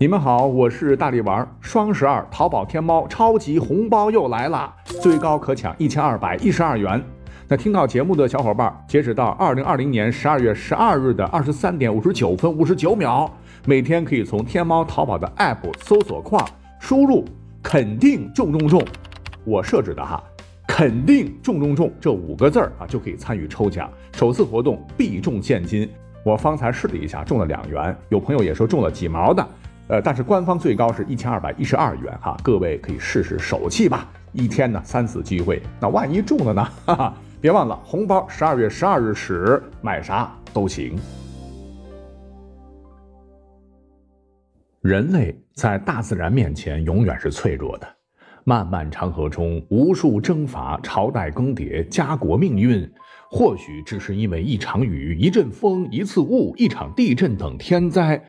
你们好，我是大力丸。双十二，淘宝天猫超级红包又来了，最高可抢一千二百一十二元。那听到节目的小伙伴，截止到二零二零年十二月十二日的二十三点五十九分五十九秒，每天可以从天猫、淘宝的 App 搜索框输入“肯定中中中”，我设置的哈，“肯定中中中”这五个字儿啊，就可以参与抽奖。首次活动必中现金，我方才试了一下，中了两元。有朋友也说中了几毛的。呃，但是官方最高是一千二百一十二元哈，各位可以试试手气吧。一天呢三次机会，那万一中了呢？哈哈，别忘了红包十二月十二日始，买啥都行。人类在大自然面前永远是脆弱的，漫漫长河中，无数征伐、朝代更迭、家国命运，或许只是因为一场雨、一阵风、一次雾、一场地震等天灾。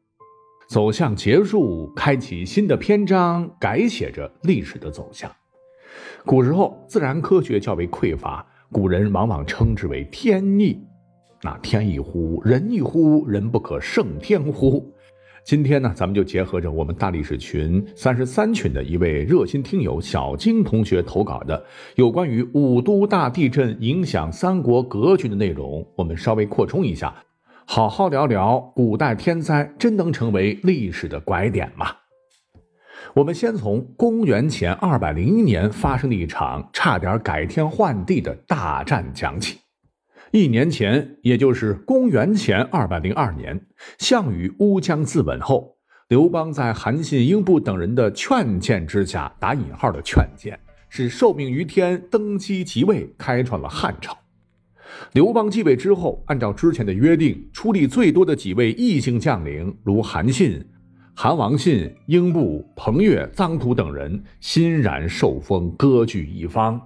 走向结束，开启新的篇章，改写着历史的走向。古时候自然科学较为匮乏，古人往往称之为天意。那天意乎，人意乎，人不可胜天乎？今天呢，咱们就结合着我们大历史群三十三群的一位热心听友小金同学投稿的有关于五都大地震影响三国格局的内容，我们稍微扩充一下。好好聊聊古代天灾，真能成为历史的拐点吗？我们先从公元前二百零一年发生的一场差点改天换地的大战讲起。一年前，也就是公元前二百零二年，项羽乌江自刎后，刘邦在韩信、英布等人的劝谏之下（打引号的劝谏），是受命于天，登基即位，开创了汉朝。刘邦继位之后，按照之前的约定，出力最多的几位异姓将领，如韩信、韩王信、英布、彭越、臧荼等人，欣然受封，割据一方。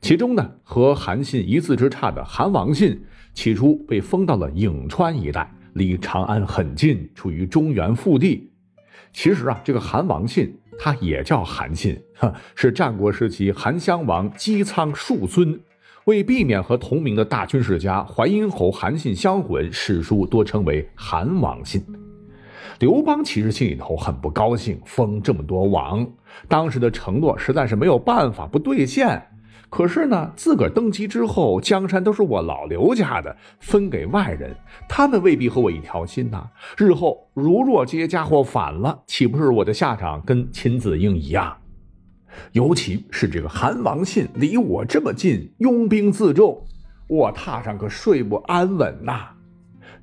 其中呢，和韩信一字之差的韩王信，起初被封到了颍川一带，离长安很近，处于中原腹地。其实啊，这个韩王信他也叫韩信，哈，是战国时期韩襄王姬苍庶孙。为避免和同名的大军事家淮阴侯韩信相混，史书多称为韩王信。刘邦其实心里头很不高兴，封这么多王，当时的承诺实在是没有办法不兑现。可是呢，自个儿登基之后，江山都是我老刘家的，分给外人，他们未必和我一条心呐。日后如若这些家伙反了，岂不是我的下场跟秦子婴一样？尤其是这个韩王信离我这么近，拥兵自重，我榻上可睡不安稳呐。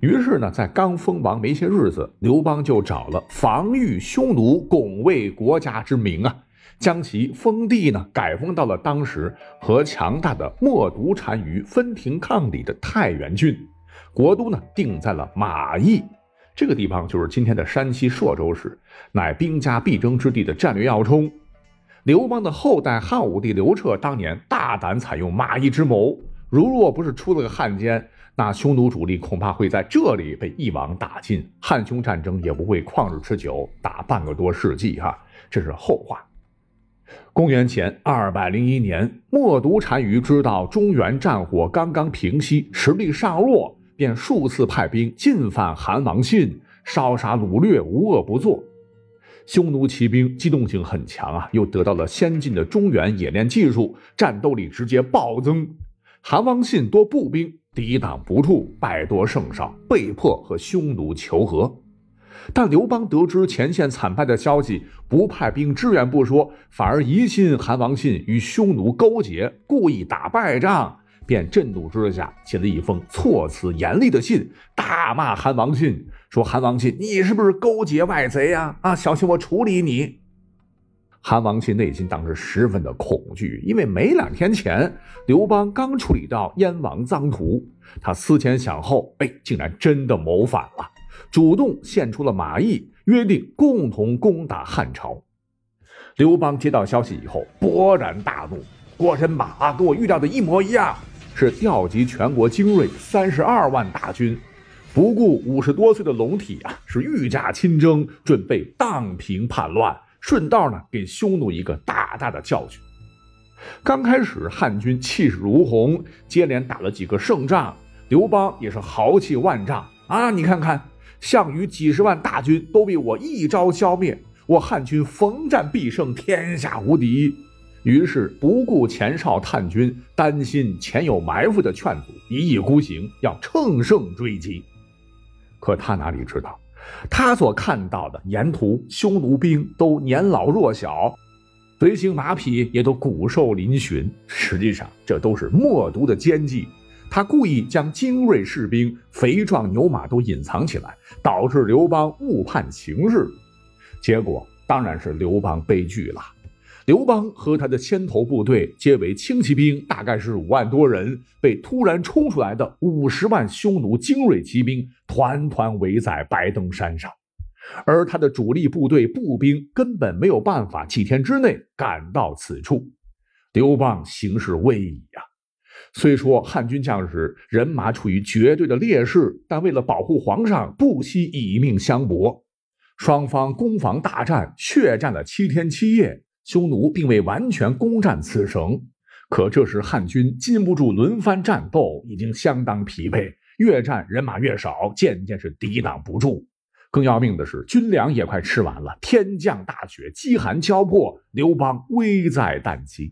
于是呢，在刚封王没些日子，刘邦就找了防御匈奴、拱卫国家之名啊，将其封地呢改封到了当时和强大的冒毒单于分庭抗礼的太原郡，国都呢定在了马邑，这个地方就是今天的山西朔州市，乃兵家必争之地的战略要冲。刘邦的后代汉武帝刘彻当年大胆采用马邑之谋，如若不是出了个汉奸，那匈奴主力恐怕会在这里被一网打尽，汉匈战争也不会旷日持久，打半个多世纪。哈，这是后话。公元前二百零一年，冒毒单于知道中原战火刚刚平息，实力尚弱，便数次派兵进犯韩王信，烧杀掳掠，无恶不作。匈奴骑兵机动性很强啊，又得到了先进的中原冶炼技术，战斗力直接暴增。韩王信多步兵抵挡不住，败多胜少，被迫和匈奴求和。但刘邦得知前线惨败的消息，不派兵支援不说，反而疑心韩王信与匈奴勾结，故意打败仗。便震怒之下写了一封措辞严厉的信，大骂韩王信，说：“韩王信，你是不是勾结外贼呀？啊，小心我处理你！”韩王信内心当时十分的恐惧，因为没两天前刘邦刚处理到燕王臧荼，他思前想后，哎，竟然真的谋反了，主动献出了马邑，约定共同攻打汉朝。刘邦接到消息以后，勃然大怒，果真马？跟我预料的一模一样。是调集全国精锐三十二万大军，不顾五十多岁的龙体啊，是御驾亲征，准备荡平叛乱，顺道呢给匈奴一个大大的教训。刚开始汉军气势如虹，接连打了几个胜仗，刘邦也是豪气万丈啊！你看看项羽几十万大军都被我一招消灭，我汉军逢战必胜，天下无敌。于是不顾前哨探军担心前有埋伏的劝阻，一意孤行，要乘胜追击。可他哪里知道，他所看到的沿途匈奴兵都年老弱小，随行马匹也都骨瘦嶙峋。实际上，这都是默毒的奸计。他故意将精锐士兵、肥壮牛马都隐藏起来，导致刘邦误判形势。结果当然是刘邦悲剧了。刘邦和他的牵头部队皆为轻骑兵，大概是五万多人，被突然冲出来的五十万匈奴精锐骑兵团团围在白登山上，而他的主力部队步兵根本没有办法几天之内赶到此处。刘邦形势危矣呀！虽说汉军将士人马处于绝对的劣势，但为了保护皇上，不惜以命相搏。双方攻防大战，血战了七天七夜。匈奴并未完全攻占此城，可这时汉军禁不住轮番战斗，已经相当疲惫，越战人马越少，渐渐是抵挡不住。更要命的是，军粮也快吃完了，天降大雪，饥寒交迫，刘邦危在旦夕。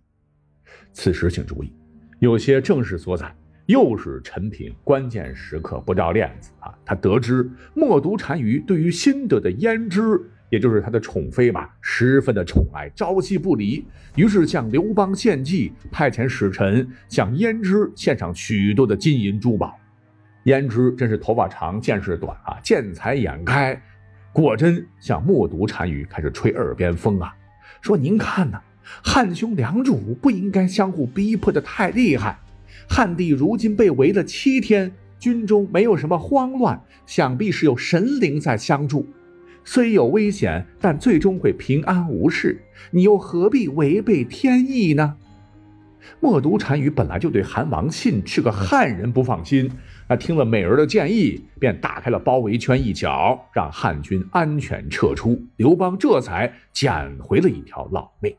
此时请注意，有些正史所载，又是陈平关键时刻不掉链子啊！他得知默毒单于对于新得的胭脂。也就是他的宠妃吧，十分的宠爱，朝夕不离。于是向刘邦献计，派遣使臣向胭脂献上许多的金银珠宝。胭脂真是头发长见识短啊，见财眼开，果真向默读单于开始吹耳边风啊，说您看呐，汉匈两主不应该相互逼迫的太厉害。汉帝如今被围了七天，军中没有什么慌乱，想必是有神灵在相助。虽有危险，但最终会平安无事。你又何必违背天意呢？默毒单于本来就对韩王信是个汉人不放心，那听了美儿的建议，便打开了包围圈一角，让汉军安全撤出。刘邦这才捡回了一条老命。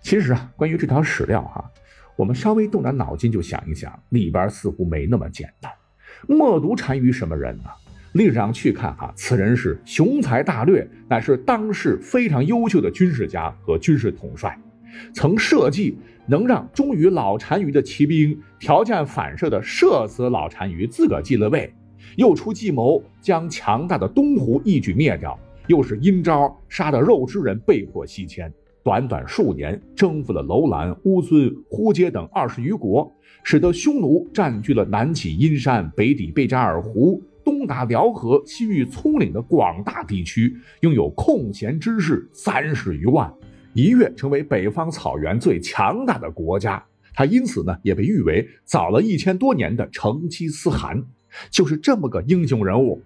其实啊，关于这条史料哈，我们稍微动点脑筋就想一想，里边似乎没那么简单。默毒单于什么人呢？历史上去看哈，此人是雄才大略，乃是当世非常优秀的军事家和军事统帅，曾设计能让忠于老单于的骑兵条件反射的射死老单于，自个继了位，又出计谋将强大的东胡一举灭掉，又是阴招杀得肉之人被迫西迁，短短数年征服了楼兰、乌孙、呼接等二十余国，使得匈奴占据了南起阴山、北抵贝加尔湖。东达辽河、西域葱岭的广大地区，拥有空闲之士三十余万，一跃成为北方草原最强大的国家。他因此呢，也被誉为早了一千多年的成吉思汗。就是这么个英雄人物，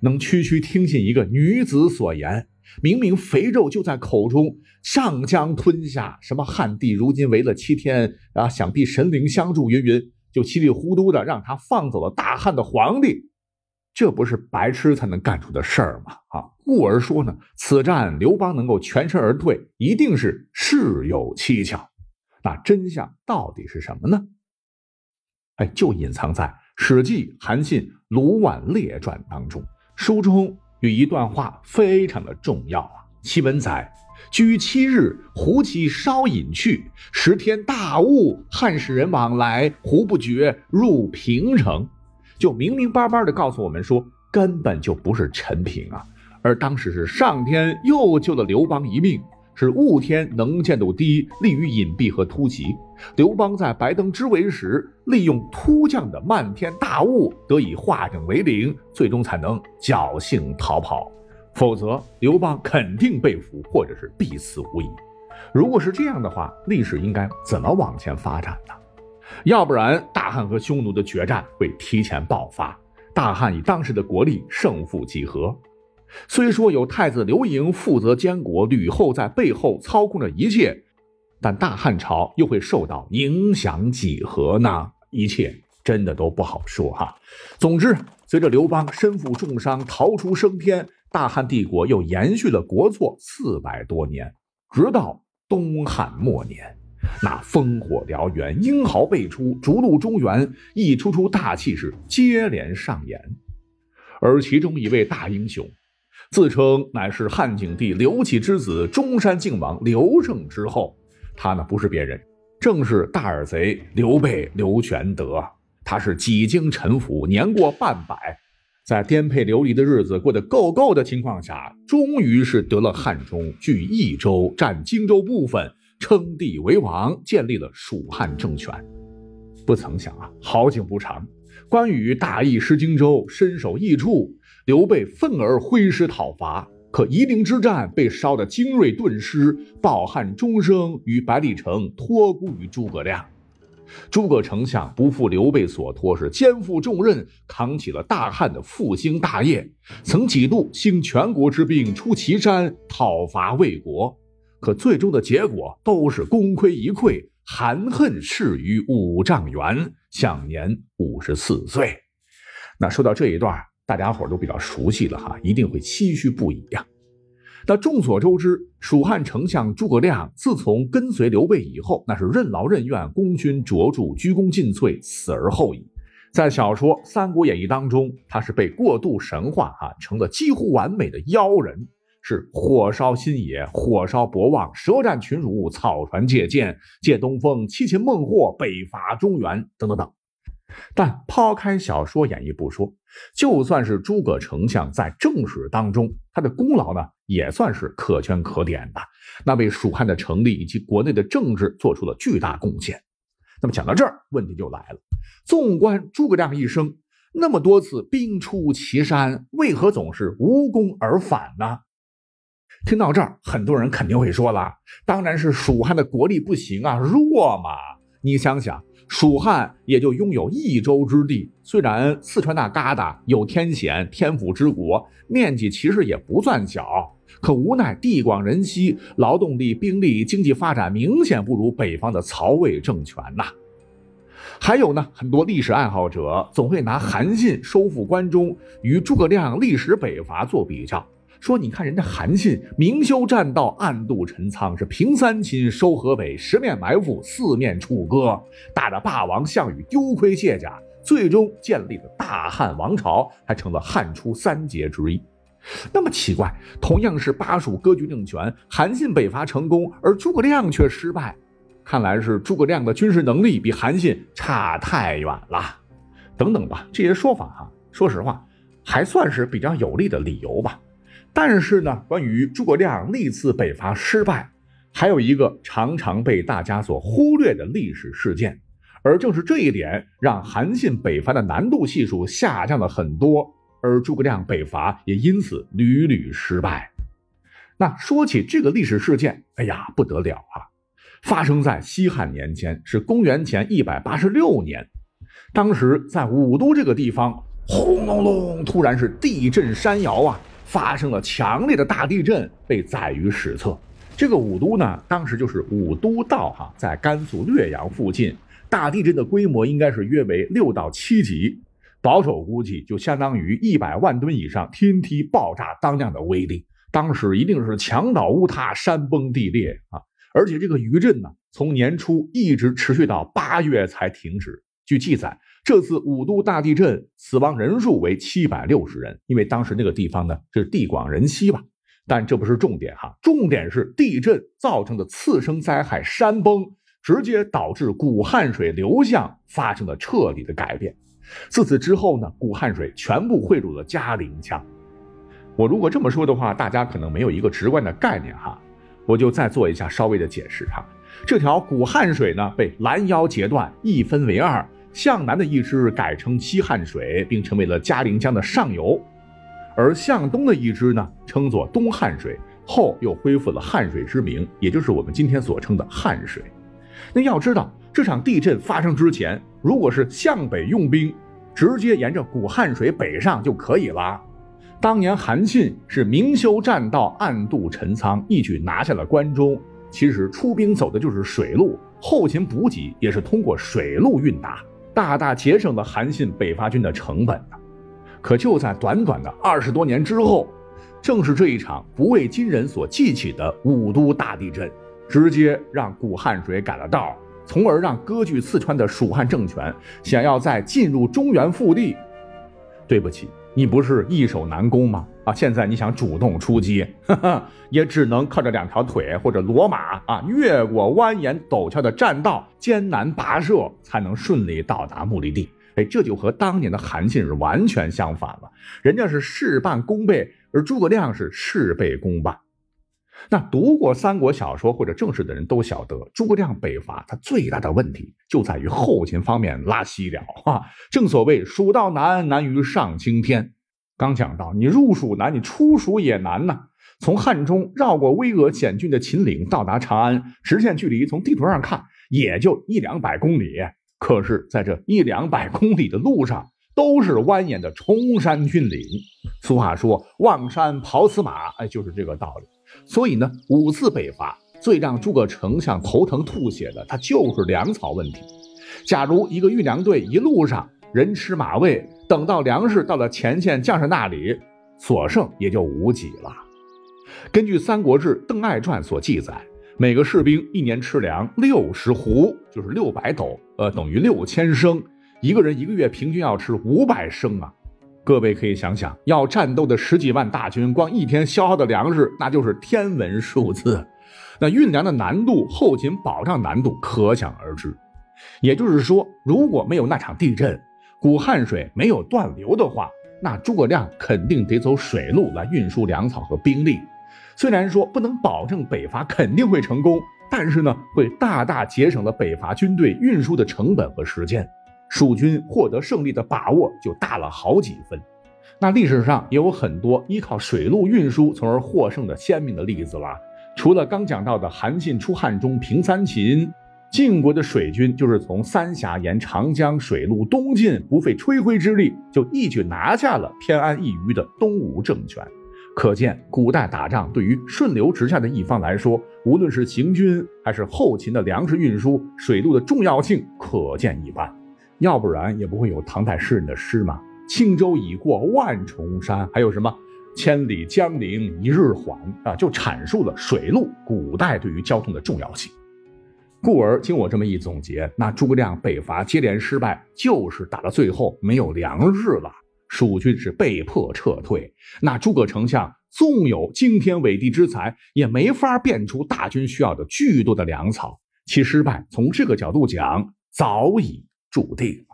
能区区听信一个女子所言，明明肥肉就在口中，上将吞下。什么汉地如今围了七天啊，想必神灵相助，云云，就稀里糊涂的让他放走了大汉的皇帝。这不是白痴才能干出的事儿吗？啊，故而说呢，此战刘邦能够全身而退，一定是事有蹊跷。那真相到底是什么呢？哎，就隐藏在《史记·韩信卢绾列传》当中。书中有一段话非常的重要啊，其文载：“居七日，胡骑稍隐去，十天大雾，汉使人往来，胡不觉入平城。”就明明白白的告诉我们说，根本就不是陈平啊，而当时是上天又救了刘邦一命，是雾天能见度低，利于隐蔽和突袭。刘邦在白登之围时，利用突降的漫天大雾，得以化整为零，最终才能侥幸逃跑。否则，刘邦肯定被俘，或者是必死无疑。如果是这样的话，历史应该怎么往前发展呢？要不然，大汉和匈奴的决战会提前爆发，大汉以当时的国力胜负几何？虽说有太子刘盈负责监国，吕后在背后操控着一切，但大汉朝又会受到影响几何呢？一切真的都不好说哈。总之，随着刘邦身负重伤逃出升天，大汉帝国又延续了国祚四百多年，直到东汉末年。那烽火燎原，英豪辈出，逐鹿中原，一出出大气势接连上演。而其中一位大英雄，自称乃是汉景帝刘启之子中山靖王刘胜之后，他呢不是别人，正是大耳贼刘备刘全德。他是几经沉浮，年过半百。在颠沛流离的日子过得够够的情况下，终于是得了汉中，据益州，占荆州部分，称帝为王，建立了蜀汉政权。不曾想啊，好景不长，关羽大意失荆州，身首异处，刘备愤而挥师讨伐，可夷陵之战被烧得精锐顿失，抱憾终生，与百里城托孤于诸葛亮。诸葛丞相不负刘备所托，是肩负重任，扛起了大汉的复兴大业。曾几度兴全国之兵出祁山讨伐魏国，可最终的结果都是功亏一篑，含恨逝于五丈原，享年五十四岁。那说到这一段，大家伙都比较熟悉了哈，一定会唏嘘不已呀。那众所周知，蜀汉丞相诸葛亮自从跟随刘备以后，那是任劳任怨，功勋卓著，鞠躬尽瘁，死而后已。在小说《三国演义》当中，他是被过度神化，哈，成了几乎完美的妖人，是火烧新野，火烧博望，舌战群儒，草船借箭，借东风，七擒孟获，北伐中原，等等等。但抛开小说演绎不说，就算是诸葛丞相在正史当中，他的功劳呢，也算是可圈可点的。那为蜀汉的成立以及国内的政治做出了巨大贡献。那么讲到这儿，问题就来了：纵观诸葛亮一生，那么多次兵出祁山，为何总是无功而返呢？听到这儿，很多人肯定会说了：当然是蜀汉的国力不行啊，弱嘛。你想想。蜀汉也就拥有益州之地，虽然四川那旮瘩有天险，天府之国，面积其实也不算小，可无奈地广人稀，劳动力、兵力、经济发展明显不如北方的曹魏政权呐。还有呢，很多历史爱好者总会拿韩信收复关中与诸葛亮历史北伐做比较。说，你看人家韩信明修栈道，暗度陈仓，是平三秦，收河北，十面埋伏，四面楚歌，打得霸王项羽丢盔卸甲，最终建立了大汉王朝，还成了汉初三杰之一。那么奇怪，同样是巴蜀割据政权，韩信北伐成功，而诸葛亮却失败。看来是诸葛亮的军事能力比韩信差太远了。等等吧，这些说法哈，说实话还算是比较有力的理由吧。但是呢，关于诸葛亮历次北伐失败，还有一个常常被大家所忽略的历史事件，而正是这一点，让韩信北伐的难度系数下降了很多，而诸葛亮北伐也因此屡屡失败。那说起这个历史事件，哎呀，不得了啊！发生在西汉年间，是公元前一百八十六年，当时在武都这个地方，轰隆隆，突然是地震山摇啊！发生了强烈的大地震，被载于史册。这个武都呢，当时就是武都道哈，在甘肃略阳附近。大地震的规模应该是约为六到七级，保守估计就相当于一百万吨以上天梯爆炸当量的威力。当时一定是墙倒屋塌、山崩地裂啊！而且这个余震呢，从年初一直持续到八月才停止。据记载。这次五都大地震死亡人数为七百六十人，因为当时那个地方呢是地广人稀吧。但这不是重点哈，重点是地震造成的次生灾害山崩，直接导致古汉水流向发生了彻底的改变。自此之后呢，古汉水全部汇入了嘉陵江。我如果这么说的话，大家可能没有一个直观的概念哈，我就再做一下稍微的解释哈。这条古汉水呢被拦腰截断，一分为二。向南的一支改称西汉水，并成为了嘉陵江的上游，而向东的一支呢，称作东汉水，后又恢复了汉水之名，也就是我们今天所称的汉水。那要知道，这场地震发生之前，如果是向北用兵，直接沿着古汉水北上就可以了。当年韩信是明修栈道，暗度陈仓，一举拿下了关中。其实出兵走的就是水路，后勤补给也是通过水路运达。大大节省了韩信北伐军的成本呢。可就在短短的二十多年之后，正是这一场不为今人所记起的武都大地震，直接让古汉水改了道，从而让割据四川的蜀汉政权想要再进入中原腹地，对不起，你不是易守难攻吗？啊，现在你想主动出击，哈哈，也只能靠着两条腿或者骡马啊，越过蜿蜒陡峭的栈道，艰难跋涉，才能顺利到达目的地。哎，这就和当年的韩信是完全相反了。人家是事半功倍，而诸葛亮是事倍功半。那读过三国小说或者正史的人都晓得，诸葛亮北伐他最大的问题就在于后勤方面拉稀了啊！正所谓“蜀道难，难于上青天”。刚讲到，你入蜀难，你出蜀也难呐。从汉中绕过巍峨险峻的秦岭，到达长安，直线距离从地图上看也就一两百公里。可是，在这一两百公里的路上，都是蜿蜒的崇山峻岭。俗话说“望山跑死马”，哎，就是这个道理。所以呢，五次北伐最让诸葛丞相头疼吐血的，他就是粮草问题。假如一个运粮队一路上人吃马喂，等到粮食到了前线将士那里，所剩也就无几了。根据《三国志·邓艾传》所记载，每个士兵一年吃粮六十斛，就是六百斗，呃，等于六千升。一个人一个月平均要吃五百升啊。各位可以想想，要战斗的十几万大军，光一天消耗的粮食，那就是天文数字。那运粮的难度、后勤保障难度可想而知。也就是说，如果没有那场地震，古汉水没有断流的话，那诸葛亮肯定得走水路来运输粮草和兵力。虽然说不能保证北伐肯定会成功，但是呢，会大大节省了北伐军队运输的成本和时间。蜀军获得胜利的把握就大了好几分。那历史上也有很多依靠水路运输从而获胜的鲜明的例子了。除了刚讲到的韩信出汉中平三秦，晋国的水军就是从三峡沿长江水路东进，不费吹灰之力就一举拿下了偏安一隅的东吴政权。可见，古代打仗对于顺流直下的一方来说，无论是行军还是后勤的粮食运输，水路的重要性可见一斑。要不然也不会有唐代诗人的诗嘛，“轻舟已过万重山”，还有什么“千里江陵一日还”啊，就阐述了水路古代对于交通的重要性。故而经我这么一总结，那诸葛亮北伐接连失败，就是打到最后没有粮食了，蜀军是被迫撤退。那诸葛丞相纵有惊天伟地之才，也没法变出大军需要的巨多的粮草，其失败从这个角度讲早已。注定。